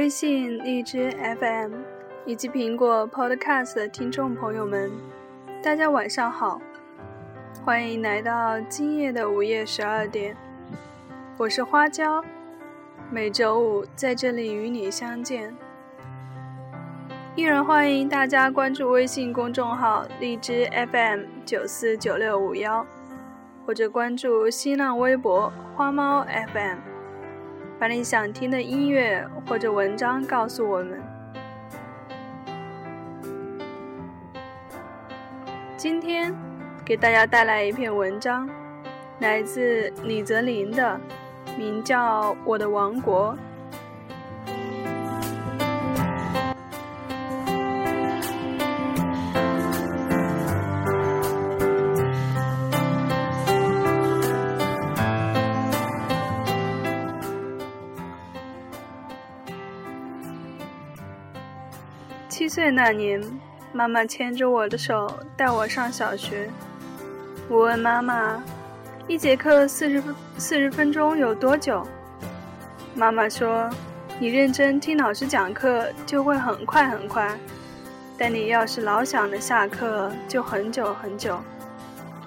微信、荔枝 FM 以及苹果 Podcast 的听众朋友们，大家晚上好，欢迎来到今夜的午夜十二点，我是花椒，每周五在这里与你相见。依然欢迎大家关注微信公众号荔枝 FM 九四九六五幺，或者关注新浪微博花猫 FM，把你想听的音乐或者文章告诉我们。今天给大家带来一篇文章，来自李泽林的，名叫《我的王国》。岁那年，妈妈牵着我的手带我上小学。我问妈妈：“一节课四十分四十分钟有多久？”妈妈说：“你认真听老师讲课就会很快很快，但你要是老想着下课，就很久很久。”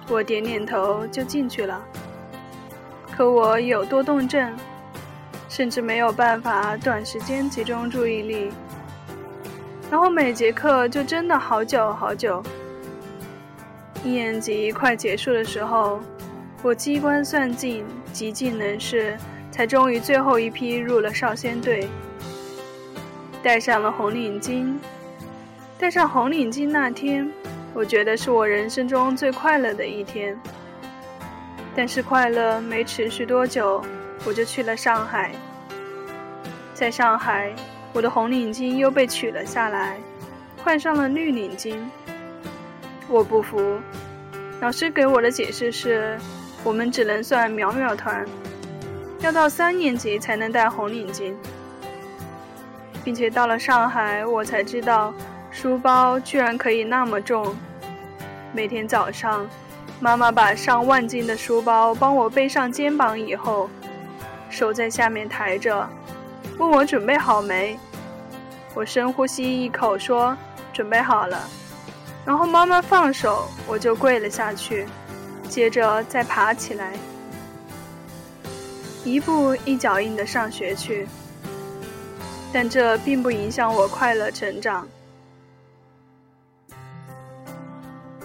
我点点头就进去了。可我有多动症，甚至没有办法短时间集中注意力。然后每节课就真的好久好久。一年级快结束的时候，我机关算尽，极尽能事，才终于最后一批入了少先队，戴上了红领巾。戴上红领巾那天，我觉得是我人生中最快乐的一天。但是快乐没持续多久，我就去了上海。在上海。我的红领巾又被取了下来，换上了绿领巾。我不服，老师给我的解释是，我们只能算苗苗团，要到三年级才能戴红领巾，并且到了上海，我才知道书包居然可以那么重。每天早上，妈妈把上万斤的书包帮我背上肩膀以后，手在下面抬着。问我准备好没？我深呼吸一口，说：“准备好了。”然后妈妈放手，我就跪了下去，接着再爬起来，一步一脚印的上学去。但这并不影响我快乐成长。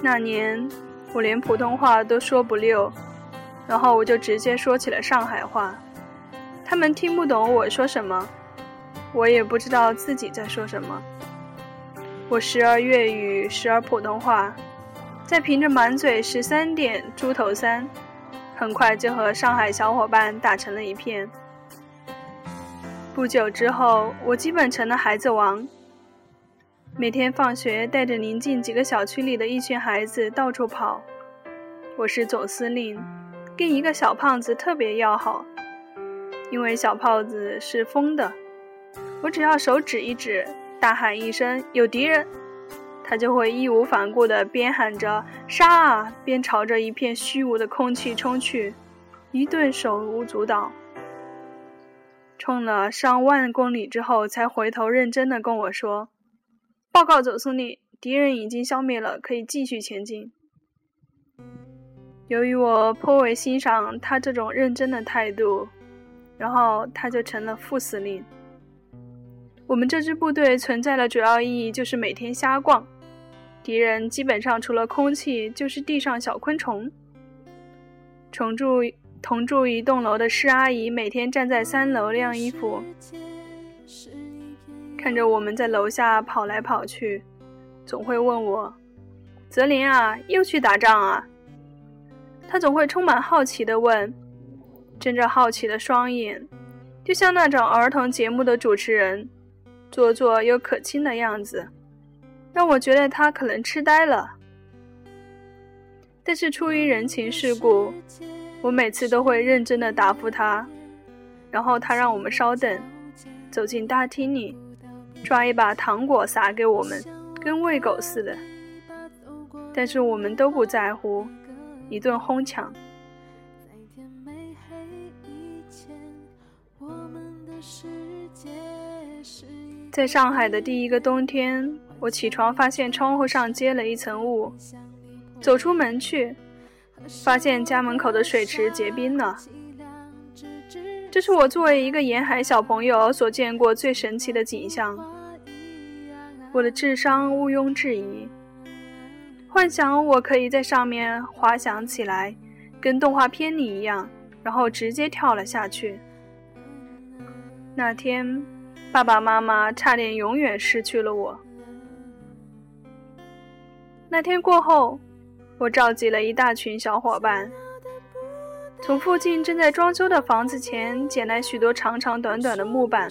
那年我连普通话都说不溜，然后我就直接说起了上海话。他们听不懂我说什么，我也不知道自己在说什么。我时而粤语，时而普通话，再凭着满嘴十三点猪头三，很快就和上海小伙伴打成了一片。不久之后，我基本成了孩子王。每天放学带着邻近几个小区里的一群孩子到处跑。我是总司令，跟一个小胖子特别要好。因为小胖子是疯的，我只要手指一指，大喊一声“有敌人”，他就会义无反顾地边喊着“杀啊”，边朝着一片虚无的空气冲去，一顿手舞足蹈。冲了上万公里之后，才回头认真地跟我说：“报告总司令，敌人已经消灭了，可以继续前进。”由于我颇为欣赏他这种认真的态度。然后他就成了副司令。我们这支部队存在的主要意义就是每天瞎逛，敌人基本上除了空气就是地上小昆虫。同住同住一栋楼的施阿姨每天站在三楼晾衣服，看着我们在楼下跑来跑去，总会问我：“泽林啊，又去打仗啊？”他总会充满好奇地问。睁着好奇的双眼，就像那种儿童节目的主持人，做作又可亲的样子，让我觉得他可能痴呆了。但是出于人情世故，我每次都会认真的答复他。然后他让我们稍等，走进大厅里，抓一把糖果撒给我们，跟喂狗似的。但是我们都不在乎，一顿哄抢。在上海的第一个冬天，我起床发现窗户上结了一层雾，走出门去，发现家门口的水池结冰了。这是我作为一个沿海小朋友所见过最神奇的景象。我的智商毋庸置疑，幻想我可以在上面滑翔起来，跟动画片里一样，然后直接跳了下去。那天。爸爸妈妈差点永远失去了我。那天过后，我召集了一大群小伙伴，从附近正在装修的房子前捡来许多长长短短的木板。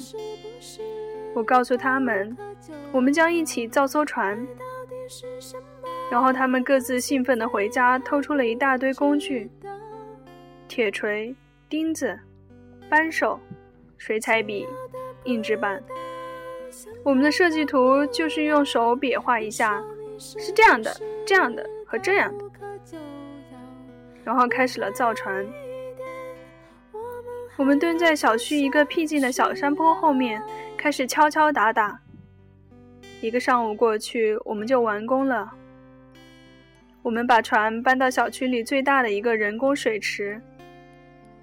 我告诉他们，我们将一起造艘船。然后他们各自兴奋地回家，偷出了一大堆工具：铁锤、钉子、扳手、水彩笔。硬纸板，我们的设计图就是用手比划一下，是这样的、这样的和这样的，然后开始了造船。我们蹲在小区一个僻静的小山坡后面，开始敲敲打打。一个上午过去，我们就完工了。我们把船搬到小区里最大的一个人工水池。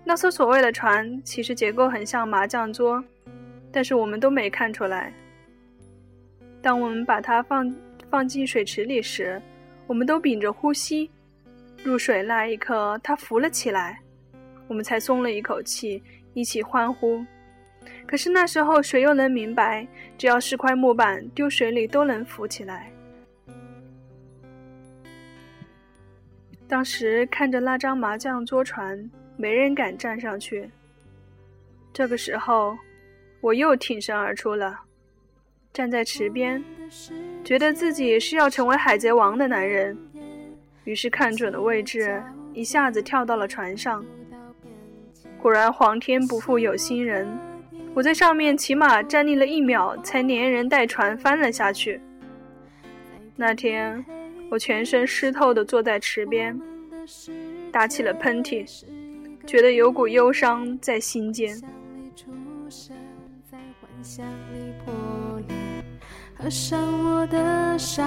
那艘所谓的船，其实结构很像麻将桌。但是我们都没看出来。当我们把它放放进水池里时，我们都屏着呼吸。入水那一刻，它浮了起来，我们才松了一口气，一起欢呼。可是那时候谁又能明白，只要是块木板丢水里都能浮起来？当时看着那张麻将桌船，没人敢站上去。这个时候。我又挺身而出了，站在池边，觉得自己是要成为海贼王的男人，于是看准了位置，一下子跳到了船上。果然，皇天不负有心人，我在上面起码站立了一秒，才连人带船翻了下去。那天，我全身湿透的坐在池边，打起了喷嚏，觉得有股忧伤在心间。合上我的伤，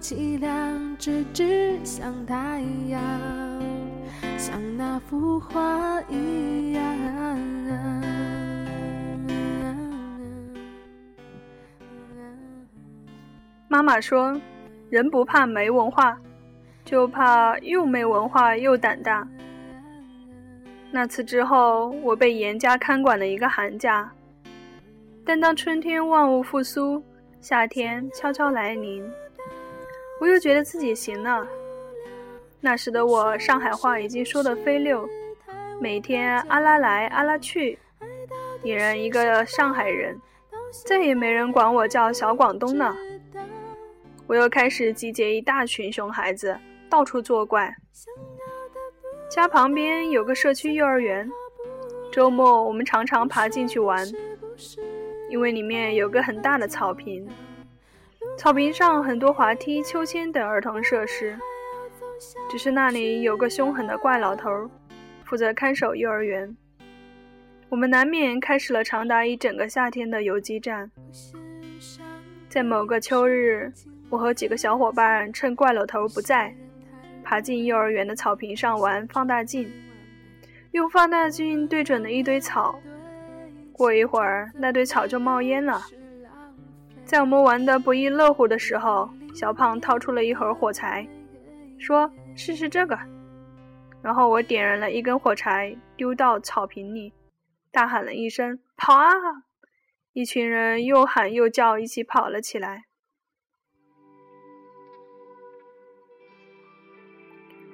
凄凉，直直像太阳，像那幅画一样。妈妈说：“人不怕没文化，就怕又没文化又胆大。”那次之后，我被严加看管了一个寒假。但当春天万物复苏，夏天悄悄来临，我又觉得自己行了。那时的我，上海话已经说得飞溜，每天阿拉来阿拉去，俨然一个上海人，再也没人管我叫小广东了。我又开始集结一大群熊孩子，到处作怪。家旁边有个社区幼儿园，周末我们常常爬进去玩。因为里面有个很大的草坪，草坪上很多滑梯、秋千等儿童设施。只是那里有个凶狠的怪老头，负责看守幼儿园。我们难免开始了长达一整个夏天的游击战。在某个秋日，我和几个小伙伴趁怪老头不在，爬进幼儿园的草坪上玩放大镜，用放大镜对准了一堆草。过一会儿，那堆草就冒烟了。在我们玩得不亦乐乎的时候，小胖掏出了一盒火柴，说：“试试这个。”然后我点燃了一根火柴，丢到草坪里，大喊了一声：“跑啊！”一群人又喊又叫，一起跑了起来。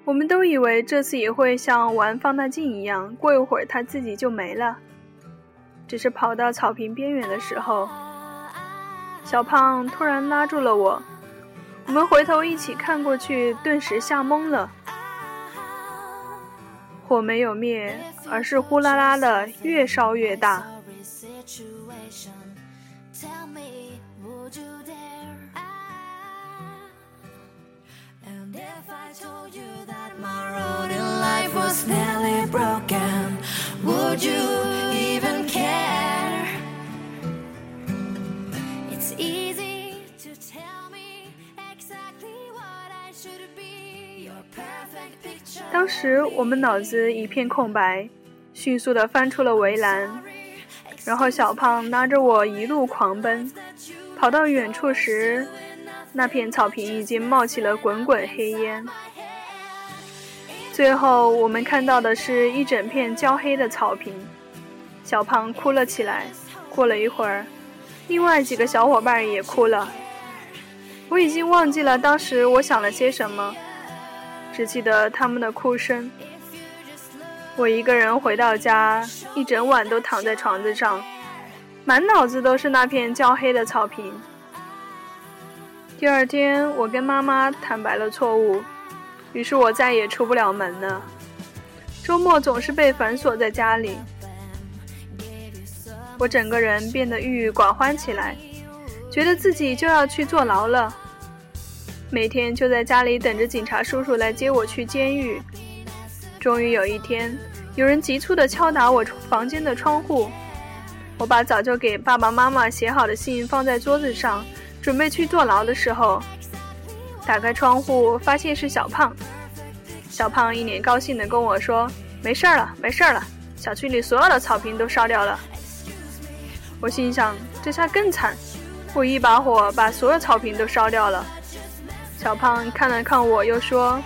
我们都以为这次也会像玩放大镜一样，过一会儿它自己就没了。只是跑到草坪边缘的时候，小胖突然拉住了我。我们回头一起看过去，顿时吓懵了。火没有灭，而是呼啦啦的越烧越大。当时我们脑子一片空白迅速的翻出了围栏然后小胖拉着我一路狂奔跑到远处时 easy to tell me exactly what i should be. Your perfect picture 当时我们脑子一片空白迅速的翻出了围栏然后小胖拉着我一路狂奔跑到远处时那片草坪已经冒起了滚滚黑烟。最后我们看到的是一整片焦黑的草坪，小胖哭了起来。过了一会儿，另外几个小伙伴也哭了。我已经忘记了当时我想了些什么，只记得他们的哭声。我一个人回到家，一整晚都躺在床上，满脑子都是那片焦黑的草坪。第二天，我跟妈妈坦白了错误，于是我再也出不了门了。周末总是被反锁在家里，我整个人变得郁郁寡欢起来。觉得自己就要去坐牢了，每天就在家里等着警察叔叔来接我去监狱。终于有一天，有人急促地敲打我房间的窗户，我把早就给爸爸妈妈写好的信放在桌子上，准备去坐牢的时候，打开窗户发现是小胖。小胖一脸高兴地跟我说：“没事了，没事了，小区里所有的草坪都烧掉了。”我心想，这下更惨。我一把火把所有草坪都烧掉了。小胖看了看我，又说：“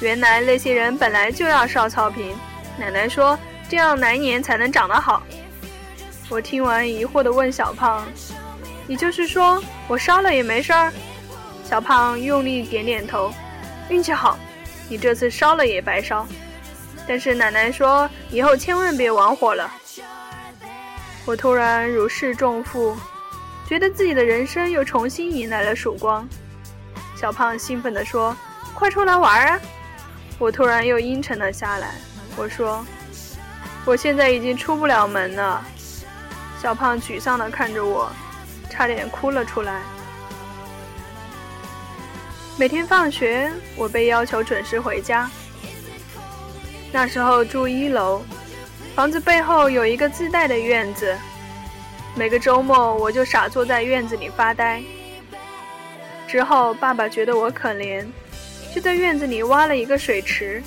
原来那些人本来就要烧草坪。奶奶说这样来年才能长得好。”我听完疑惑地问小胖：“你就是说我烧了也没事儿？”小胖用力点点头：“运气好，你这次烧了也白烧。但是奶奶说以后千万别玩火了。”我突然如释重负。觉得自己的人生又重新迎来了曙光，小胖兴奋地说：“快出来玩啊！”我突然又阴沉了下来。我说：“我现在已经出不了门了。”小胖沮丧地看着我，差点哭了出来。每天放学，我被要求准时回家。那时候住一楼，房子背后有一个自带的院子。每个周末，我就傻坐在院子里发呆。之后，爸爸觉得我可怜，就在院子里挖了一个水池，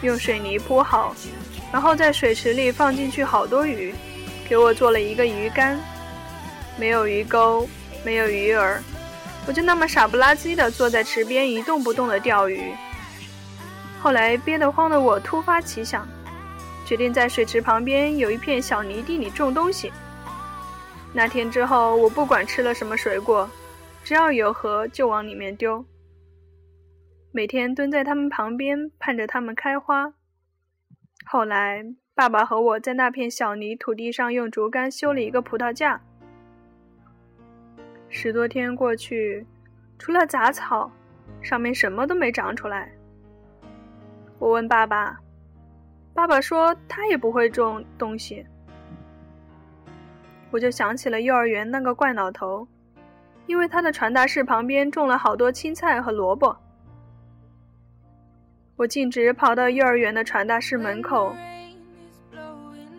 用水泥铺好，然后在水池里放进去好多鱼，给我做了一个鱼竿。没有鱼钩，没有鱼饵，我就那么傻不拉几的坐在池边一动不动的钓鱼。后来憋得慌的我突发奇想，决定在水池旁边有一片小泥地里种东西。那天之后，我不管吃了什么水果，只要有核就往里面丢。每天蹲在它们旁边，盼着它们开花。后来，爸爸和我在那片小泥土地上用竹竿修了一个葡萄架。十多天过去，除了杂草，上面什么都没长出来。我问爸爸，爸爸说他也不会种东西。我就想起了幼儿园那个怪老头，因为他的传达室旁边种了好多青菜和萝卜。我径直跑到幼儿园的传达室门口，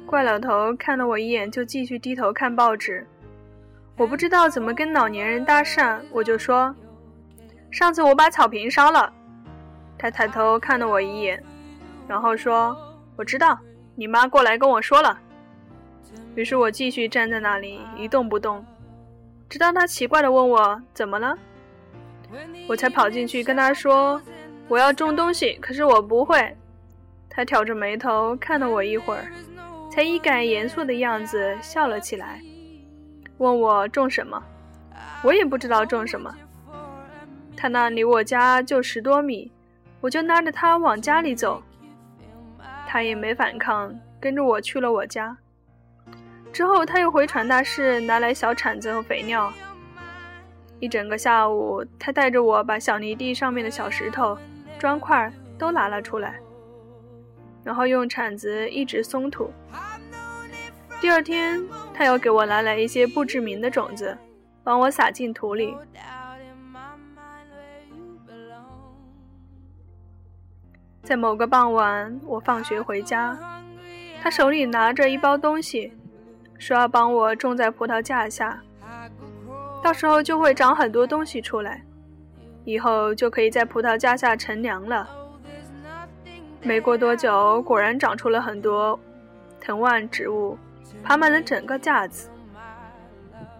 怪老头看了我一眼，就继续低头看报纸。我不知道怎么跟老年人搭讪，我就说：“上次我把草坪烧了。”他抬头看了我一眼，然后说：“我知道，你妈过来跟我说了。”于是我继续站在那里一动不动，直到他奇怪地问我怎么了，我才跑进去跟他说：“我要种东西，可是我不会。”他挑着眉头看了我一会儿，才一改严肃的样子笑了起来，问我种什么。我也不知道种什么。他那离我家就十多米，我就拉着他往家里走，他也没反抗，跟着我去了我家。之后，他又回传达室拿来小铲子和肥料。一整个下午，他带着我把小泥地上面的小石头、砖块都拿了出来，然后用铲子一直松土。第二天，他又给我拿来一些不知名的种子，帮我撒进土里。在某个傍晚，我放学回家，他手里拿着一包东西。说要帮我种在葡萄架下，到时候就会长很多东西出来，以后就可以在葡萄架下乘凉了。没过多久，果然长出了很多藤蔓植物，爬满了整个架子。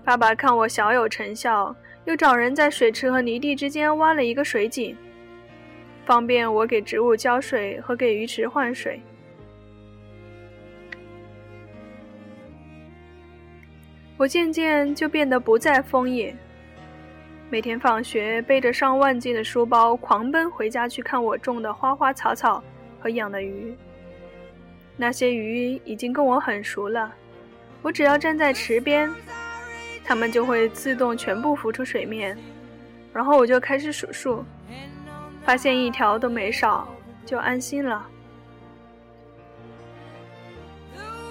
爸爸看我小有成效，又找人在水池和泥地之间挖了一个水井，方便我给植物浇水和给鱼池换水。我渐渐就变得不再疯野，每天放学背着上万斤的书包狂奔回家去看我种的花花草草和养的鱼。那些鱼已经跟我很熟了，我只要站在池边，它们就会自动全部浮出水面，然后我就开始数数，发现一条都没少，就安心了。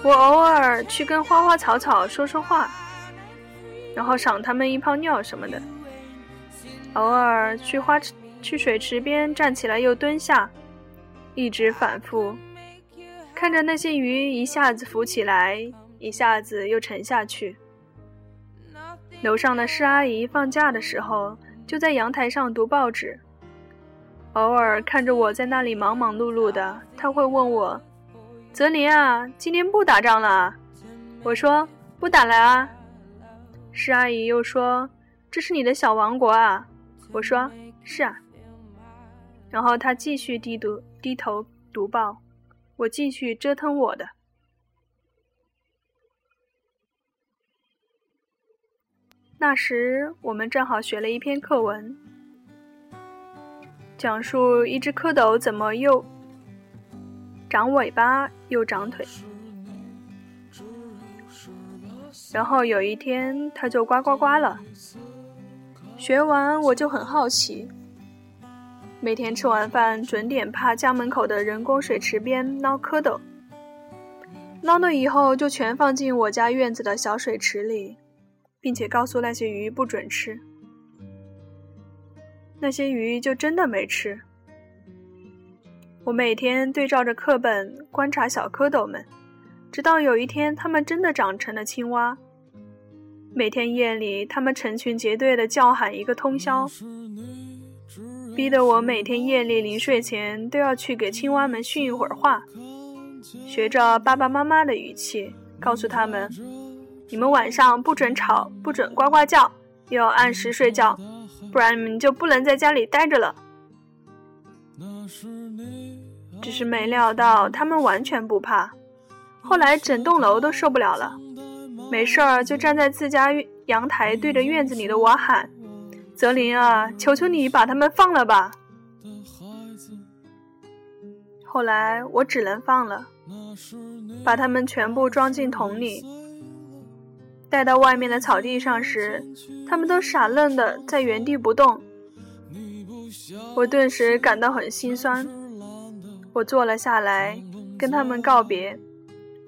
我偶尔去跟花花草草说说话。然后赏它们一泡尿什么的。偶尔去花池、去水池边站起来又蹲下，一直反复，看着那些鱼一下子浮起来，一下子又沉下去。楼上的施阿姨放假的时候就在阳台上读报纸，偶尔看着我在那里忙忙碌碌的，她会问我：“泽林啊，今天不打仗了？”我说：“不打了啊。”施阿姨又说：“这是你的小王国啊！”我说：“是啊。”然后她继续低读低头读报，我继续折腾我的。那时我们正好学了一篇课文，讲述一只蝌蚪怎么又长尾巴又长腿。然后有一天，它就呱呱呱了。学完我就很好奇，每天吃完饭准点趴家门口的人工水池边捞蝌蚪，捞了以后就全放进我家院子的小水池里，并且告诉那些鱼不准吃。那些鱼就真的没吃。我每天对照着课本观察小蝌蚪们。直到有一天，它们真的长成了青蛙。每天夜里，它们成群结队的叫喊一个通宵，逼得我每天夜里临睡前都要去给青蛙们训一会儿话，学着爸爸妈妈的语气告诉他们：“你们晚上不准吵，不准呱呱叫，要按时睡觉，不然你们就不能在家里待着了。”只是没料到，他们完全不怕。后来整栋楼都受不了了，没事儿就站在自家阳台对着院子里的我喊：“泽林啊，求求你把他们放了吧！”后来我只能放了，把他们全部装进桶里，带到外面的草地上时，他们都傻愣的在原地不动。我顿时感到很心酸，我坐了下来，跟他们告别。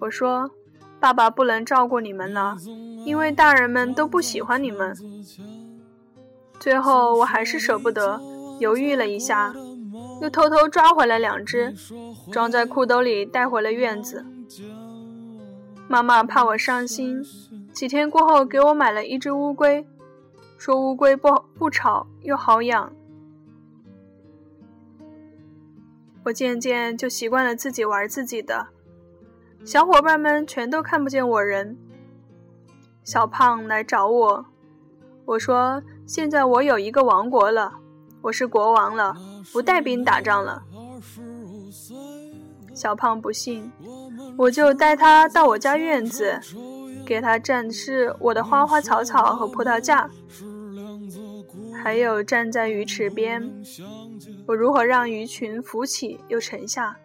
我说：“爸爸不能照顾你们了，因为大人们都不喜欢你们。”最后我还是舍不得，犹豫了一下，又偷偷抓回来两只，装在裤兜里带回了院子。妈妈怕我伤心，几天过后给我买了一只乌龟，说乌龟不不吵又好养。我渐渐就习惯了自己玩自己的。小伙伴们全都看不见我人。小胖来找我，我说：“现在我有一个王国了，我是国王了，不带兵打仗了。”小胖不信，我就带他到我家院子，给他展示我的花花草草和葡萄架，还有站在鱼池边，我如何让鱼群浮起又沉下。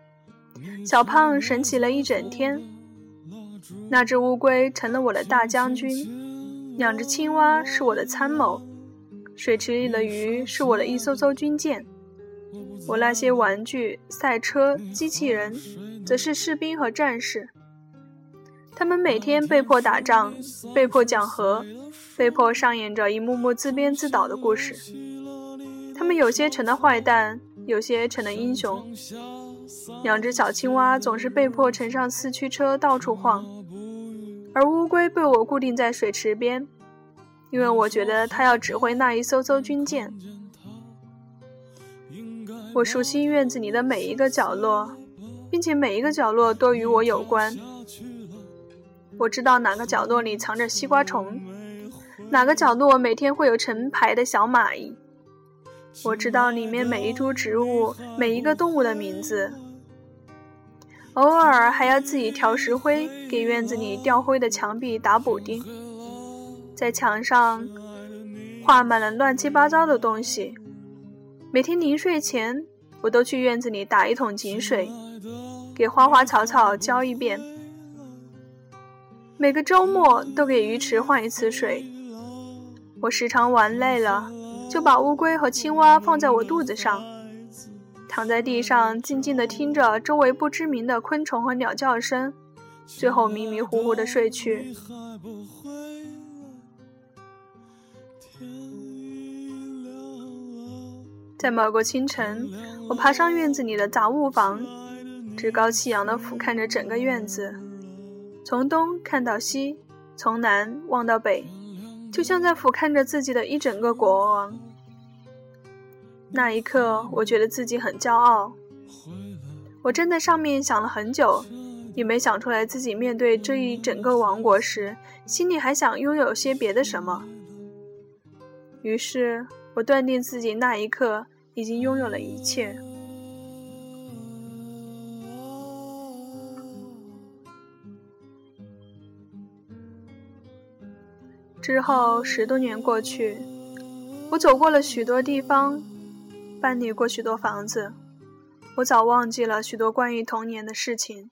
小胖神奇了一整天，那只乌龟成了我的大将军，两只青蛙是我的参谋，水池里的鱼是我的一艘艘军舰，我那些玩具、赛车、机器人，则是士兵和战士。他们每天被迫打仗，被迫讲和，被迫上演着一幕幕自编自导的故事。他们有些成了坏蛋，有些成了英雄。两只小青蛙总是被迫乘上四驱车到处晃，而乌龟被我固定在水池边，因为我觉得它要指挥那一艘艘军舰。我熟悉院子里的每一个角落，并且每一个角落都与我有关。我知道哪个角落里藏着西瓜虫，哪个角落每天会有成排的小蚂蚁。我知道里面每一株植物、每一个动物的名字。偶尔还要自己调石灰，给院子里掉灰的墙壁打补丁。在墙上画满了乱七八糟的东西。每天临睡前，我都去院子里打一桶井水，给花花草草浇一遍。每个周末都给鱼池换一次水。我时常玩累了，就把乌龟和青蛙放在我肚子上，躺在地上静静地听着周围不知名的昆虫和鸟叫声，最后迷迷糊糊地睡去。在某个清晨，我爬上院子里的杂物房，趾高气扬地俯瞰着整个院子，从东看到西，从南望到北，就像在俯瞰着自己的一整个国王。那一刻，我觉得自己很骄傲。我站在上面想了很久，也没想出来自己面对这一整个王国时，心里还想拥有些别的什么。于是。我断定自己那一刻已经拥有了一切。之后十多年过去，我走过了许多地方，搬离过许多房子，我早忘记了许多关于童年的事情。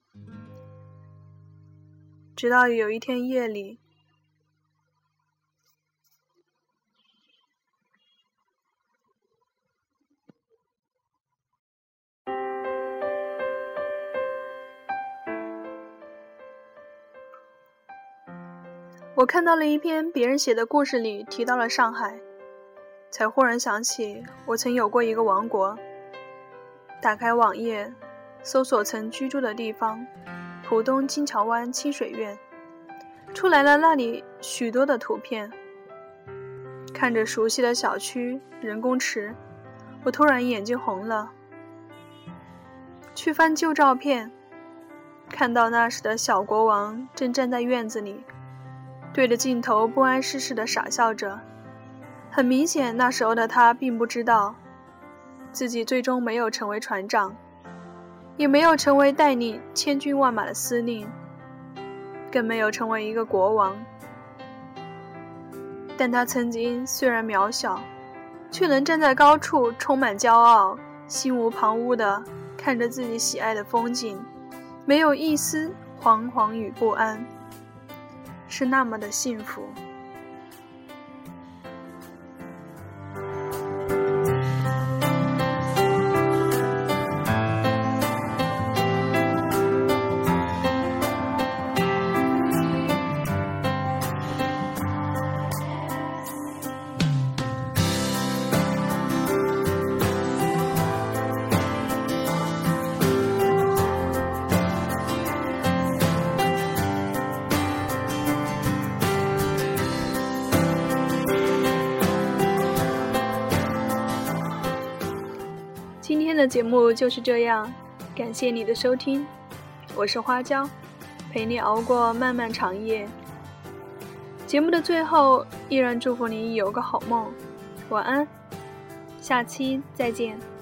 直到有一天夜里。看到了一篇别人写的故事，里提到了上海，才忽然想起我曾有过一个王国。打开网页，搜索曾居住的地方——浦东金桥湾清水苑，出来了那里许多的图片。看着熟悉的小区、人工池，我突然眼睛红了。去翻旧照片，看到那时的小国王正站在院子里。对着镜头不谙世事的傻笑着，很明显，那时候的他并不知道，自己最终没有成为船长，也没有成为带领千军万马的司令，更没有成为一个国王。但他曾经虽然渺小，却能站在高处，充满骄傲，心无旁骛地看着自己喜爱的风景，没有一丝惶惶与不安。是那么的幸福。目就是这样，感谢你的收听，我是花椒，陪你熬过漫漫长夜。节目的最后，依然祝福你有个好梦，晚安，下期再见。